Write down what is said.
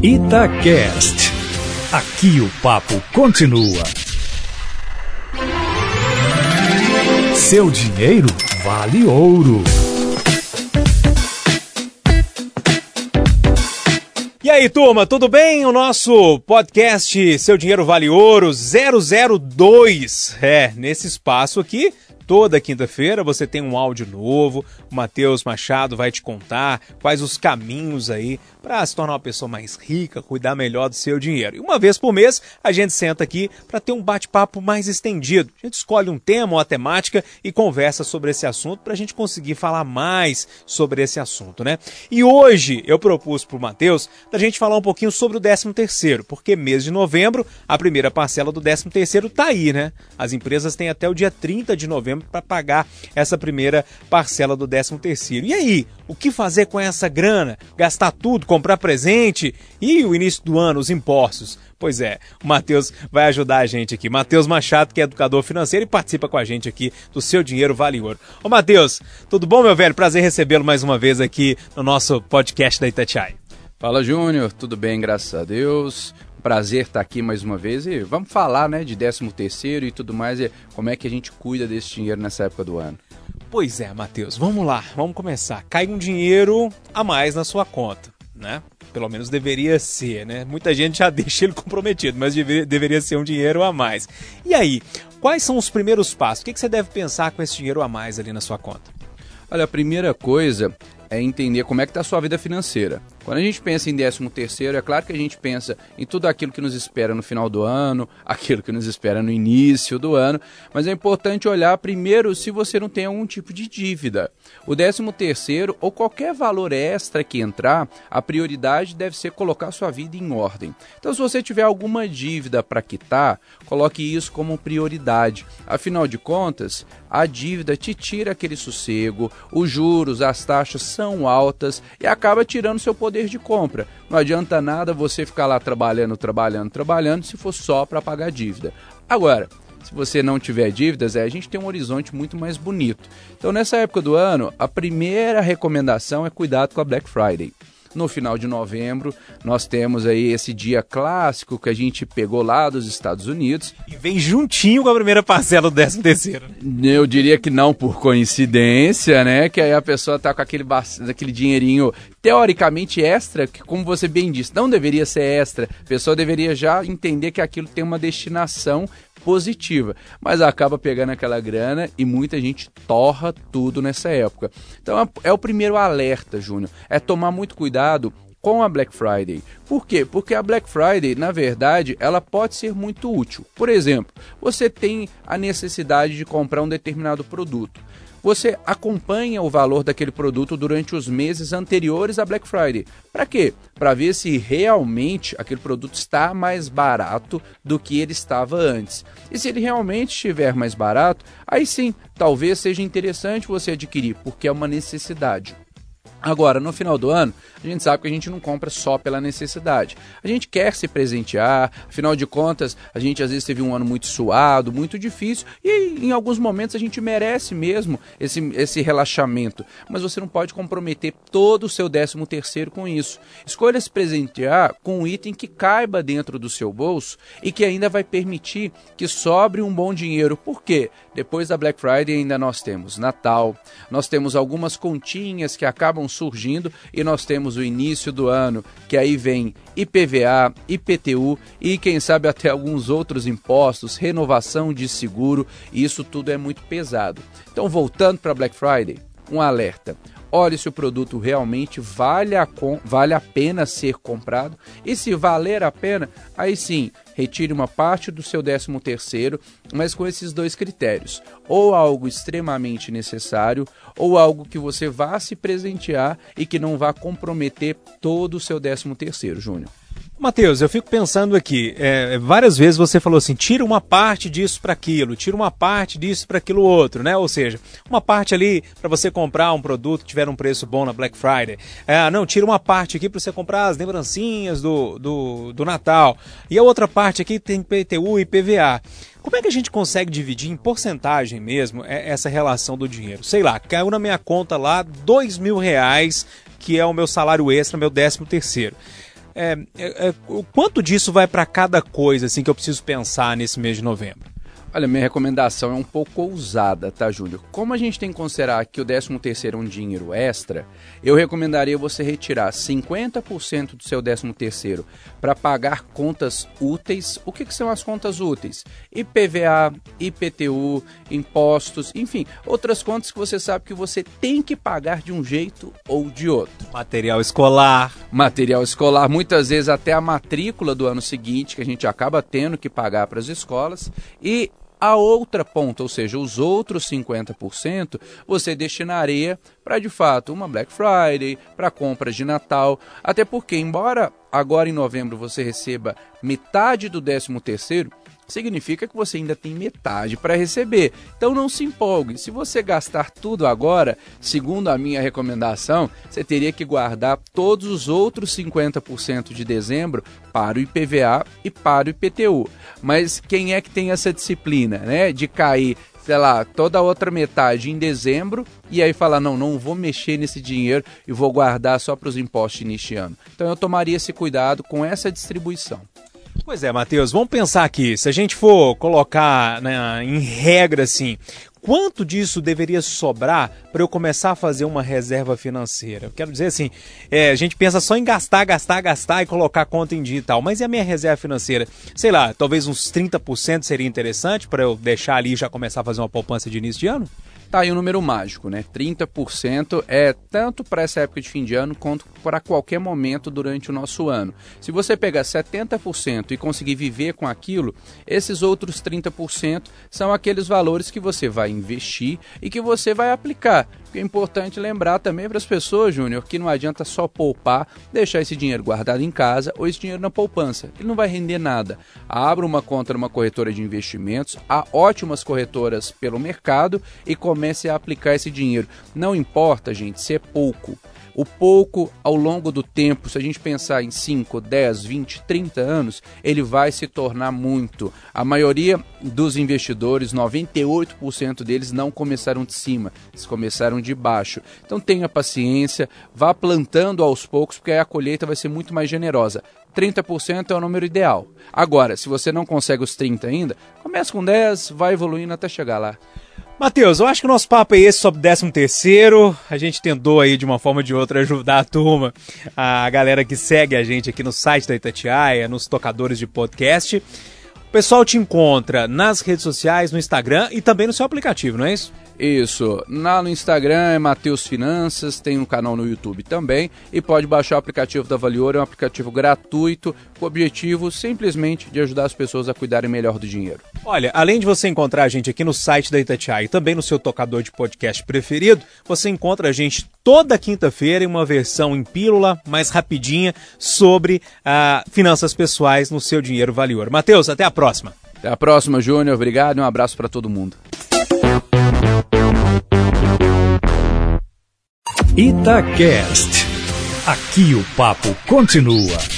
Itacast. Aqui o papo continua. Seu dinheiro vale ouro. E aí, turma, tudo bem? O nosso podcast Seu Dinheiro Vale Ouro 002. É, nesse espaço aqui, toda quinta-feira você tem um áudio novo. O Matheus Machado vai te contar quais os caminhos aí para se tornar uma pessoa mais rica, cuidar melhor do seu dinheiro. E uma vez por mês a gente senta aqui para ter um bate-papo mais estendido. A gente escolhe um tema ou a temática e conversa sobre esse assunto para a gente conseguir falar mais sobre esse assunto, né? E hoje eu propus para o Matheus da gente falar um pouquinho sobre o 13 terceiro, porque mês de novembro a primeira parcela do 13 terceiro tá aí, né? As empresas têm até o dia 30 de novembro para pagar essa primeira parcela do 13 terceiro. E aí, o que fazer com essa grana? Gastar tudo, comprar presente e o início do ano, os impostos. Pois é, o Matheus vai ajudar a gente aqui. Matheus Machado, que é educador financeiro e participa com a gente aqui do Seu Dinheiro Vale Ouro. Ô Matheus, tudo bom, meu velho? Prazer recebê-lo mais uma vez aqui no nosso podcast da Itatiaia. Fala, Júnior. Tudo bem, graças a Deus. Prazer estar aqui mais uma vez e vamos falar, né, de 13 terceiro e tudo mais e como é que a gente cuida desse dinheiro nessa época do ano. Pois é, Matheus, vamos lá, vamos começar. Cai um dinheiro a mais na sua conta né? Pelo menos deveria ser, né? Muita gente já deixa ele comprometido, mas deveria, deveria ser um dinheiro a mais. E aí, quais são os primeiros passos? O que, que você deve pensar com esse dinheiro a mais ali na sua conta? Olha, a primeira coisa é entender como é que está a sua vida financeira. Quando a gente pensa em 13 terceiro, é claro que a gente pensa em tudo aquilo que nos espera no final do ano, aquilo que nos espera no início do ano, mas é importante olhar primeiro se você não tem algum tipo de dívida. O 13 terceiro ou qualquer valor extra que entrar, a prioridade deve ser colocar sua vida em ordem. Então, se você tiver alguma dívida para quitar, coloque isso como prioridade. Afinal de contas, a dívida te tira aquele sossego, os juros, as taxas são altas e acaba tirando seu poder poder de compra. Não adianta nada você ficar lá trabalhando, trabalhando, trabalhando, se for só para pagar dívida. Agora, se você não tiver dívidas, é, a gente tem um horizonte muito mais bonito. Então, nessa época do ano, a primeira recomendação é cuidado com a Black Friday. No final de novembro, nós temos aí esse dia clássico que a gente pegou lá dos Estados Unidos. E vem juntinho com a primeira parcela do 13 terceiro. Né? Eu diria que não por coincidência, né? Que aí a pessoa tá com aquele, aquele dinheirinho teoricamente extra, que como você bem disse, não deveria ser extra. A pessoa deveria já entender que aquilo tem uma destinação positiva, mas acaba pegando aquela grana e muita gente torra tudo nessa época. Então é, é o primeiro alerta, Júnior, é tomar muito cuidado com a Black Friday. Por quê? Porque a Black Friday, na verdade, ela pode ser muito útil. Por exemplo, você tem a necessidade de comprar um determinado produto você acompanha o valor daquele produto durante os meses anteriores à Black Friday. Para quê? Para ver se realmente aquele produto está mais barato do que ele estava antes. E se ele realmente estiver mais barato, aí sim, talvez seja interessante você adquirir, porque é uma necessidade. Agora, no final do ano, a gente sabe que a gente não compra só pela necessidade. A gente quer se presentear, afinal de contas, a gente às vezes teve um ano muito suado, muito difícil, e em alguns momentos a gente merece mesmo esse, esse relaxamento. Mas você não pode comprometer todo o seu décimo terceiro com isso. Escolha se presentear com um item que caiba dentro do seu bolso e que ainda vai permitir que sobre um bom dinheiro. Por quê? Depois da Black Friday ainda nós temos Natal, nós temos algumas continhas que acabam surgindo e nós temos o início do ano, que aí vem IPVA, IPTU e quem sabe até alguns outros impostos, renovação de seguro, e isso tudo é muito pesado. Então, voltando para Black Friday, um alerta olhe se o produto realmente vale a, vale a pena ser comprado e se valer a pena, aí sim, retire uma parte do seu 13 terceiro, mas com esses dois critérios, ou algo extremamente necessário, ou algo que você vá se presentear e que não vá comprometer todo o seu 13 terceiro, Júnior. Matheus, eu fico pensando aqui, é, várias vezes você falou assim, tira uma parte disso para aquilo, tira uma parte disso para aquilo outro, né? Ou seja, uma parte ali para você comprar um produto que tiver um preço bom na Black Friday. É, não, tira uma parte aqui para você comprar as lembrancinhas do, do, do Natal. E a outra parte aqui tem PTU e PVA. Como é que a gente consegue dividir em porcentagem mesmo é, essa relação do dinheiro? Sei lá, caiu na minha conta lá dois mil reais, que é o meu salário extra, meu décimo terceiro. É, é, é, quanto disso vai para cada coisa assim que eu preciso pensar nesse mês de novembro? Olha, minha recomendação é um pouco ousada, tá, Júlio? Como a gente tem que considerar que o 13 terceiro é um dinheiro extra, eu recomendaria você retirar 50% do seu 13 terceiro para pagar contas úteis. O que, que, são as contas úteis? IPVA, IPTU, impostos, enfim, outras contas que você sabe que você tem que pagar de um jeito ou de outro. Material escolar. Material escolar, muitas vezes até a matrícula do ano seguinte, que a gente acaba tendo que pagar para as escolas. E a outra ponta, ou seja, os outros 50%, você destinaria para de fato uma Black Friday, para compras de Natal, até porque embora agora em novembro você receba metade do 13 terceiro, significa que você ainda tem metade para receber. Então não se empolgue. Se você gastar tudo agora, segundo a minha recomendação, você teria que guardar todos os outros 50% de dezembro para o IPVA e para o IPTU. Mas quem é que tem essa disciplina, né, de cair sei lá, toda a outra metade em dezembro e aí falar, não, não vou mexer nesse dinheiro e vou guardar só para os impostos neste ano. Então eu tomaria esse cuidado com essa distribuição. Pois é, Matheus, vamos pensar aqui. Se a gente for colocar né, em regra assim, quanto disso deveria sobrar para eu começar a fazer uma reserva financeira? Eu quero dizer assim, é, a gente pensa só em gastar, gastar, gastar e colocar conta em dia e tal, mas e a minha reserva financeira? Sei lá, talvez uns 30% seria interessante para eu deixar ali e já começar a fazer uma poupança de início de ano? Tá aí um número mágico, né? 30% é tanto para essa época de fim de ano quanto para qualquer momento durante o nosso ano. Se você pegar 70% e conseguir viver com aquilo, esses outros 30% são aqueles valores que você vai investir e que você vai aplicar. É importante lembrar também para as pessoas, Júnior, que não adianta só poupar, deixar esse dinheiro guardado em casa ou esse dinheiro na poupança. Ele não vai render nada. Abra uma conta numa corretora de investimentos, há ótimas corretoras pelo mercado e comece a aplicar esse dinheiro. Não importa, gente, se é pouco. O pouco ao longo do tempo, se a gente pensar em 5, 10, 20, 30 anos, ele vai se tornar muito. A maioria dos investidores, 98% deles não começaram de cima, eles começaram de baixo. Então tenha paciência, vá plantando aos poucos, porque aí a colheita vai ser muito mais generosa. 30% é o número ideal. Agora, se você não consegue os 30 ainda, comece com 10, vai evoluindo até chegar lá. Matheus, eu acho que o nosso papo é esse sobre 13 terceiro. A gente tentou aí de uma forma ou de outra ajudar a turma, a galera que segue a gente aqui no site da Itatiaia, nos tocadores de podcast. O pessoal te encontra nas redes sociais, no Instagram e também no seu aplicativo, não é isso? Isso. Lá no Instagram é Mateus Finanças, tem um canal no YouTube também e pode baixar o aplicativo da Valior, é um aplicativo gratuito com o objetivo simplesmente de ajudar as pessoas a cuidarem melhor do dinheiro. Olha, além de você encontrar a gente aqui no site da Itatiaia e também no seu tocador de podcast preferido, você encontra a gente toda quinta-feira em uma versão em pílula, mais rapidinha, sobre ah, finanças pessoais no seu dinheiro Valior. Mateus, até a próxima. Até a próxima, Júnior. Obrigado e um abraço para todo mundo. Itacast. Aqui o papo continua.